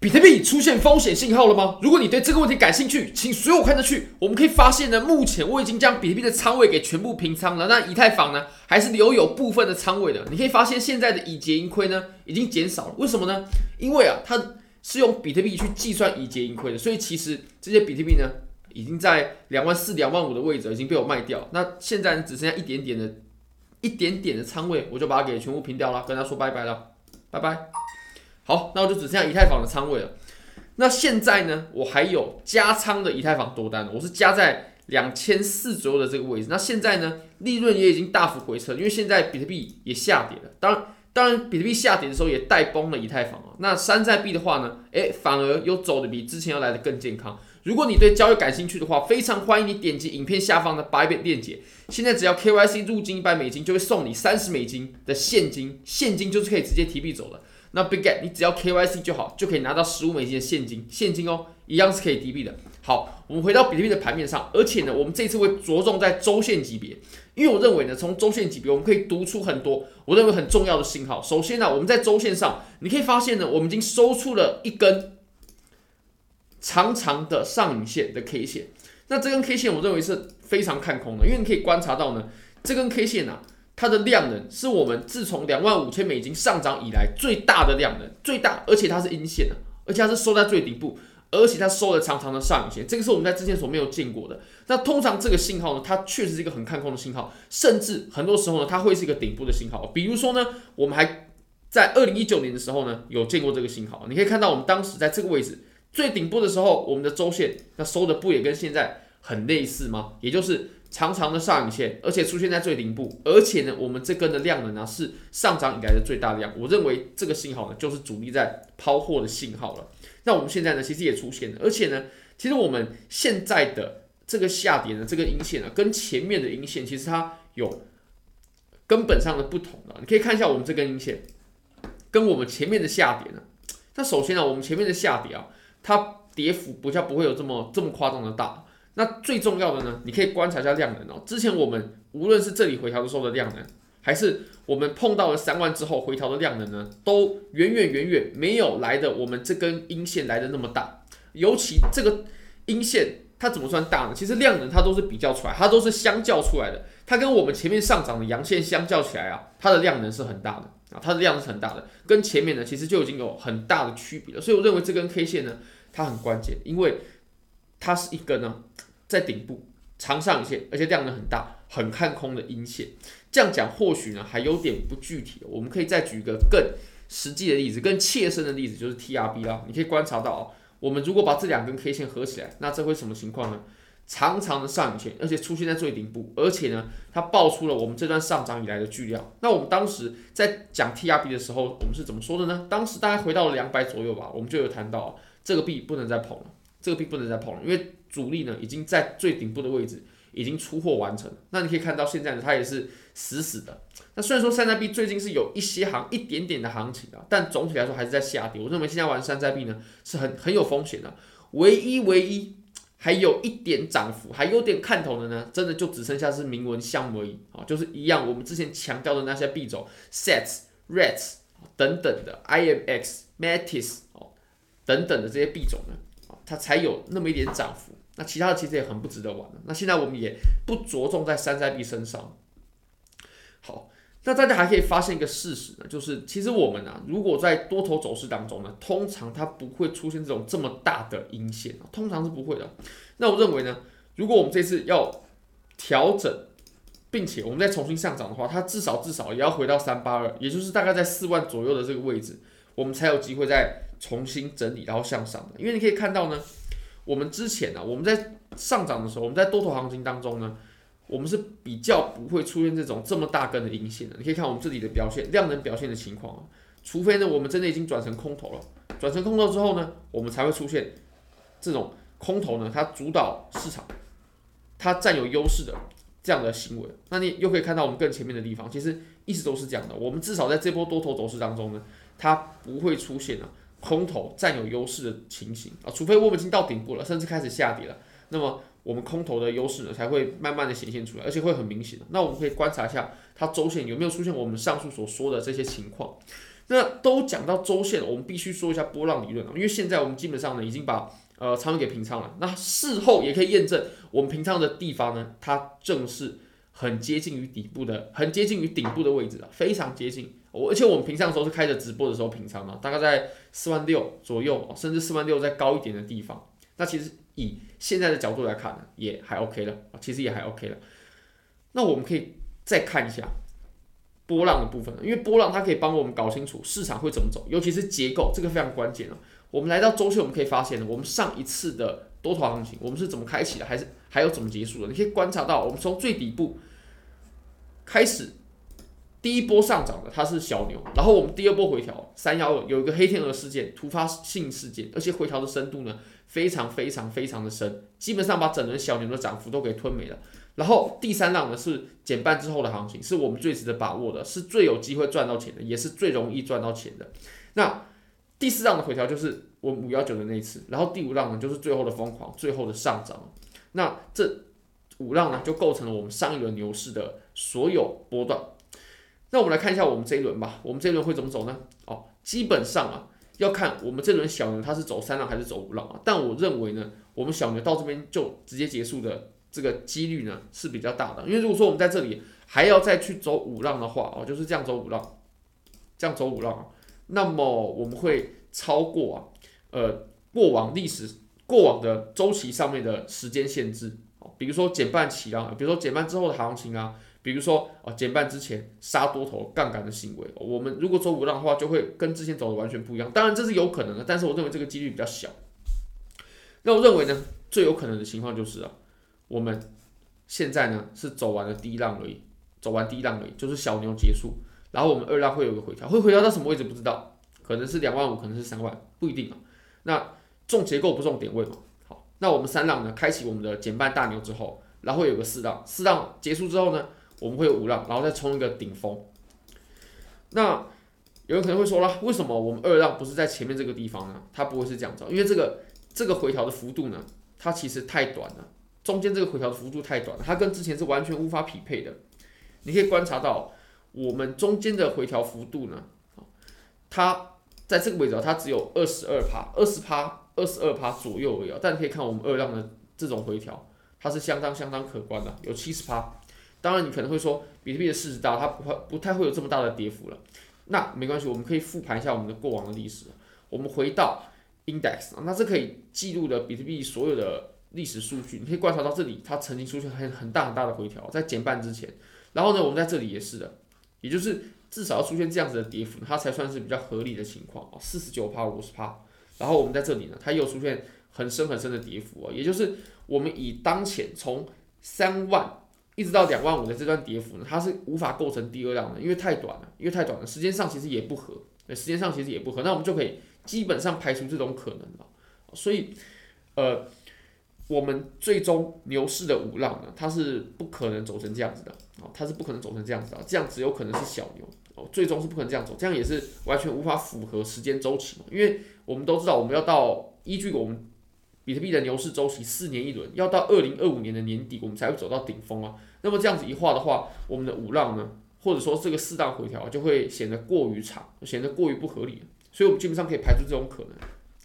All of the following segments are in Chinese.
比特币出现风险信号了吗？如果你对这个问题感兴趣，请随我看着去。我们可以发现呢，目前我已经将比特币的仓位给全部平仓了。那以太坊呢，还是留有部分的仓位的。你可以发现现在的已结盈亏呢，已经减少了。为什么呢？因为啊，它是用比特币去计算已结盈亏的，所以其实这些比特币呢，已经在两万四、两万五的位置已经被我卖掉。那现在只剩下一点点的、一点点的仓位，我就把它给全部平掉了，跟他说拜拜了，拜拜。好，那我就只剩下以太坊的仓位了。那现在呢，我还有加仓的以太坊多单，我是加在两千四左右的这个位置。那现在呢，利润也已经大幅回撤，因为现在比特币也下跌了。当然，当然，比特币下跌的时候也带崩了以太坊啊。那山寨币的话呢，诶，反而又走的比之前要来的更健康。如果你对交易感兴趣的话，非常欢迎你点击影片下方的白板链接。现在只要 KYC 入金一百美金，就会送你三十美金的现金，现金就是可以直接提币走了。那 Big Get 你只要 KYC 就好，就可以拿到十五美金的现金，现金哦，一样是可以提币的。好，我们回到比特币的盘面上，而且呢，我们这次会着重在周线级别，因为我认为呢，从周线级别我们可以读出很多我认为很重要的信号。首先呢，我们在周线上，你可以发现呢，我们已经收出了一根长长的上影线的 K 线。那这根 K 线我认为是非常看空的，因为你可以观察到呢，这根 K 线啊。它的量能是我们自从两万五千美金上涨以来最大的量能，最大，而且它是阴线的，而且它是收在最顶部，而且它收了长长的上影线，这个是我们在之前所没有见过的。那通常这个信号呢，它确实是一个很看空的信号，甚至很多时候呢，它会是一个顶部的信号。比如说呢，我们还在二零一九年的时候呢，有见过这个信号。你可以看到我们当时在这个位置最顶部的时候，我们的周线那收的不也跟现在很类似吗？也就是。长长的上影线，而且出现在最顶部，而且呢，我们这根的量能呢是上涨以来的最大量。我认为这个信号呢就是主力在抛货的信号了。那我们现在呢其实也出现了，而且呢，其实我们现在的这个下跌呢，这个阴线呢跟前面的阴线其实它有根本上的不同了。你可以看一下我们这根阴线跟我们前面的下跌呢，那首先呢，我们前面的下跌啊，它跌幅不像不会有这么这么夸张的大。那最重要的呢，你可以观察一下量能哦。之前我们无论是这里回调的时候的量能，还是我们碰到了三万之后回调的量能呢，都远远远远没有来的我们这根阴线来的那么大。尤其这个阴线它怎么算大呢？其实量能它都是比较出来，它都是相较出来的。它跟我们前面上涨的阳线相较起来啊，它的量能是很大的啊，它的量是很大的，跟前面呢其实就已经有很大的区别了。所以我认为这根 K 线呢，它很关键，因为它是一根呢。在顶部长上影线，而且量能很大，很看空的阴线。这样讲或许呢还有点不具体。我们可以再举一个更实际的例子，更切身的例子，就是 TRB 啦。你可以观察到哦，我们如果把这两根 K 线合起来，那这会什么情况呢？长长的上影线，而且出现在最顶部，而且呢，它爆出了我们这段上涨以来的巨量。那我们当时在讲 TRB 的时候，我们是怎么说的呢？当时大概回到了两百左右吧，我们就有谈到这个币不能再捧了，这个币不能再碰了，因为。主力呢已经在最顶部的位置已经出货完成，那你可以看到现在呢它也是死死的。那虽然说山寨币最近是有一些行一点点的行情啊，但总体来说还是在下跌。我认为现在玩山寨币呢是很很有风险的。唯一唯一还有一点涨幅还有点看头的呢，真的就只剩下是铭文项目而已啊，就是一样我们之前强调的那些币种，Sets、Rats 等等的 IMX、Matis 哦等等的这些币种呢，它才有那么一点涨幅。那其他的其实也很不值得玩。那现在我们也不着重在山寨币身上。好，那大家还可以发现一个事实呢，就是其实我们啊，如果在多头走势当中呢，通常它不会出现这种这么大的阴线，通常是不会的。那我认为呢，如果我们这次要调整，并且我们再重新上涨的话，它至少至少也要回到三八二，也就是大概在四万左右的这个位置，我们才有机会在重新整理，然后向上的。因为你可以看到呢。我们之前呢、啊，我们在上涨的时候，我们在多头行情当中呢，我们是比较不会出现这种这么大根的阴线的。你可以看我们这里的表现，量能表现的情况啊，除非呢，我们真的已经转成空头了，转成空头之后呢，我们才会出现这种空头呢，它主导市场，它占有优势的这样的行为。那你又可以看到我们更前面的地方，其实一直都是这样的。我们至少在这波多头走势当中呢，它不会出现啊。空头占有优势的情形啊，除非我们已经到顶部了，甚至开始下跌了，那么我们空头的优势呢才会慢慢的显现出来，而且会很明显的。那我们可以观察一下它周线有没有出现我们上述所说的这些情况。那都讲到周线，我们必须说一下波浪理论啊，因为现在我们基本上呢已经把呃仓位给平仓了，那事后也可以验证我们平仓的地方呢，它正是很接近于底部的，很接近于顶部的位置啊，非常接近。我而且我们平常的时候是开着直播的时候平仓嘛，大概在四万六左右，甚至四万六再高一点的地方。那其实以现在的角度来看呢，也还 OK 了，其实也还 OK 了。那我们可以再看一下波浪的部分，因为波浪它可以帮我们搞清楚市场会怎么走，尤其是结构这个非常关键啊。我们来到周线，我们可以发现，我们上一次的多头行情，我们是怎么开启的，还是还有怎么结束的？你可以观察到，我们从最底部开始。第一波上涨的它是小牛，然后我们第二波回调三幺二有一个黑天鹅事件，突发性事件，而且回调的深度呢非常非常非常的深，基本上把整轮小牛的涨幅都给吞没了。然后第三浪呢是减半之后的行情，是我们最值得把握的，是最有机会赚到钱的，也是最容易赚到钱的。那第四浪的回调就是我们五幺九的那一次，然后第五浪呢就是最后的疯狂，最后的上涨。那这五浪呢就构成了我们上一轮牛市的所有波段。那我们来看一下我们这一轮吧，我们这一轮会怎么走呢？哦，基本上啊，要看我们这轮小牛它是走三浪还是走五浪啊。但我认为呢，我们小牛到这边就直接结束的这个几率呢是比较大的。因为如果说我们在这里还要再去走五浪的话哦，就是这样走五浪，这样走五浪啊，那么我们会超过啊，呃，过往历史过往的周期上面的时间限制哦，比如说减半期啊，比如说减半之后的行情啊。比如说啊，减半之前杀多头杠杆的行为，我们如果走五浪的话，就会跟之前走的完全不一样。当然这是有可能的，但是我认为这个几率比较小。那我认为呢，最有可能的情况就是啊，我们现在呢是走完了第一浪而已，走完第一浪而已，就是小牛结束，然后我们二浪会有个回调，会回调到什么位置不知道，可能是两万五，可能是三万，不一定啊。那重结构不重点位嘛。好，那我们三浪呢，开启我们的减半大牛之后，然后有个四浪，四浪结束之后呢，我们会有五浪，然后再冲一个顶峰。那有人可能会说了，为什么我们二浪不是在前面这个地方呢？它不会是这样子，因为这个这个回调的幅度呢，它其实太短了，中间这个回调的幅度太短了，它跟之前是完全无法匹配的。你可以观察到，我们中间的回调幅度呢，它在这个位置它只有二十二趴、二十趴、二十二趴左右而已。但你可以看我们二浪的这种回调，它是相当相当可观的，有七十趴。当然，你可能会说，比特币的市值大，它不会不太会有这么大的跌幅了。那没关系，我们可以复盘一下我们的过往的历史。我们回到 index，那这可以记录的比特币所有的历史数据。你可以观察到这里，它曾经出现很很大很大的回调，在减半之前。然后呢，我们在这里也是的，也就是至少要出现这样子的跌幅，它才算是比较合理的情况啊，四十九趴、五十趴。然后我们在这里呢，它又出现很深很深的跌幅啊，也就是我们以当前从三万。一直到两万五的这段跌幅呢，它是无法构成第二浪的，因为太短了，因为太短了，时间上其实也不合，时间上其实也不合，那我们就可以基本上排除这种可能了。所以，呃，我们最终牛市的五浪呢，它是不可能走成这样子的，啊，它是不可能走成这样子的，这样只有可能是小牛，哦，最终是不可能这样走，这样也是完全无法符合时间周期嘛，因为我们都知道，我们要到依据我们。比特币的牛市周期四年一轮，要到二零二五年的年底，我们才会走到顶峰啊。那么这样子一画的话，我们的五浪呢，或者说这个四浪回调就会显得过于长，显得过于不合理。所以，我们基本上可以排除这种可能。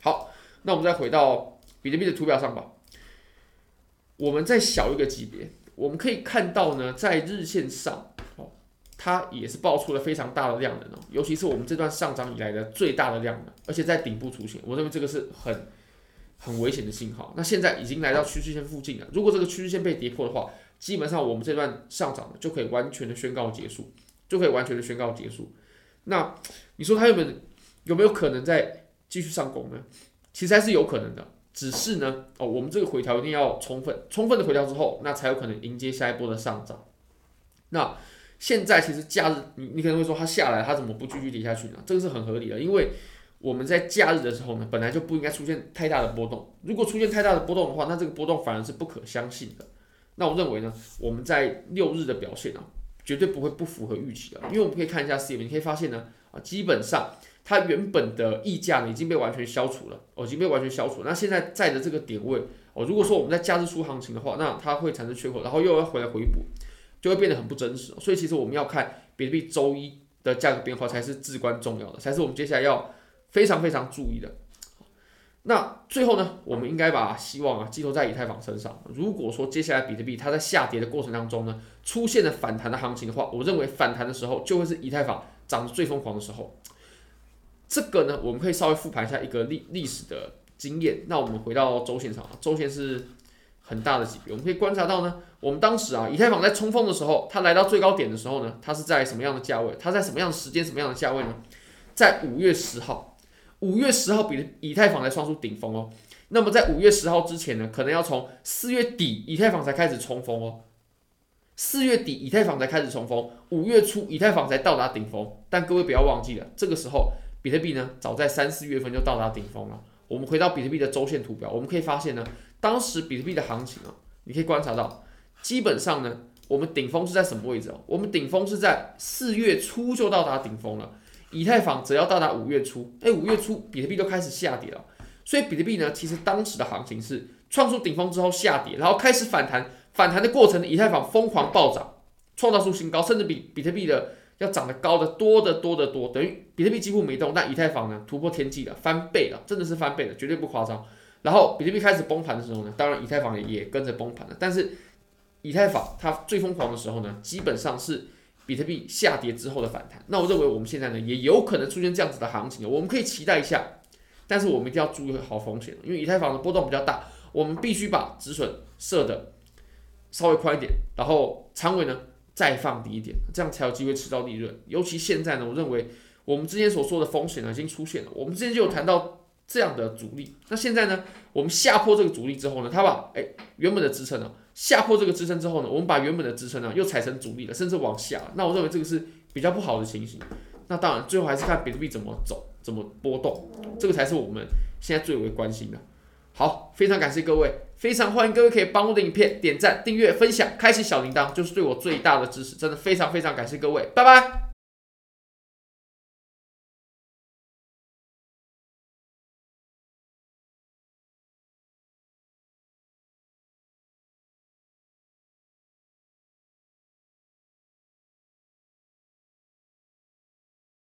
好，那我们再回到比特币的图表上吧。我们再小一个级别，我们可以看到呢，在日线上，哦，它也是爆出了非常大的量能哦，尤其是我们这段上涨以来的最大的量能，而且在顶部出现，我认为这个是很。很危险的信号。那现在已经来到趋势线附近了。如果这个趋势线被跌破的话，基本上我们这段上涨就可以完全的宣告结束，就可以完全的宣告结束。那你说它有没有有没有可能再继续上攻呢？其实还是有可能的，只是呢，哦，我们这个回调一定要充分，充分的回调之后，那才有可能迎接下一波的上涨。那现在其实假日，你你可能会说它下来，它怎么不继续跌下去呢？这个是很合理的，因为。我们在假日的时候呢，本来就不应该出现太大的波动。如果出现太大的波动的话，那这个波动反而是不可相信的。那我认为呢，我们在六日的表现啊，绝对不会不符合预期的。因为我们可以看一下 C M，你可以发现呢，啊，基本上它原本的溢价呢已经被完全消除了，哦，已经被完全消除了。那现在在的这个点位，哦，如果说我们在假日出行情的话，那它会产生缺口，然后又要回来回补，就会变得很不真实。所以其实我们要看比特币周一的价格变化才是至关重要的，才是我们接下来要非常非常注意的。那最后呢，我们应该把希望啊寄托在以太坊身上。如果说接下来比特币它在下跌的过程当中呢，出现了反弹的行情的话，我认为反弹的时候就会是以太坊涨得最疯狂的时候。这个呢，我们可以稍微复盘一下一个历历史的经验。那我们回到周线上啊，周线是很大的级别，我们可以观察到呢，我们当时啊，以太坊在冲锋的时候，它来到最高点的时候呢，它是在什么样的价位？它在什么样的时间、什么样的价位呢？在五月十号。五月十号，比以太坊才创出顶峰哦。那么在五月十号之前呢，可能要从四月底以太坊才开始冲锋哦。四月底以太坊才开始冲锋，五月初以太坊才到达顶峰。但各位不要忘记了，这个时候比特币呢，早在三四月份就到达顶峰了。我们回到比特币的周线图表，我们可以发现呢，当时比特币的行情啊，你可以观察到，基本上呢，我们顶峰是在什么位置啊？我们顶峰是在四月初就到达顶峰了。以太坊则要到达五月初，哎，五月初比特币都开始下跌了，所以比特币呢，其实当时的行情是创出顶峰之后下跌，然后开始反弹，反弹的过程以太坊疯狂暴涨，创造出新高，甚至比比特币的要涨得高的多得多得多，等于比特币几乎没动，但以太坊呢突破天际了，翻倍了，真的是翻倍了，绝对不夸张。然后比特币开始崩盘的时候呢，当然以太坊也跟着崩盘了，但是以太坊它最疯狂的时候呢，基本上是。比特币下跌之后的反弹，那我认为我们现在呢也有可能出现这样子的行情，我们可以期待一下，但是我们一定要注意好风险，因为以太坊的波动比较大，我们必须把止损设的稍微宽一点，然后仓位呢再放低一点，这样才有机会吃到利润。尤其现在呢，我认为我们之前所说的风险呢已经出现了，我们之前就有谈到这样的阻力，那现在呢，我们下破这个阻力之后呢，它把哎原本的支撑呢。下破这个支撑之后呢，我们把原本的支撑呢又踩成阻力了，甚至往下。那我认为这个是比较不好的情形。那当然，最后还是看比特币怎么走，怎么波动，这个才是我们现在最为关心的。好，非常感谢各位，非常欢迎各位可以帮我的影片点赞、订阅、分享、开启小铃铛，就是对我最大的支持。真的非常非常感谢各位，拜拜。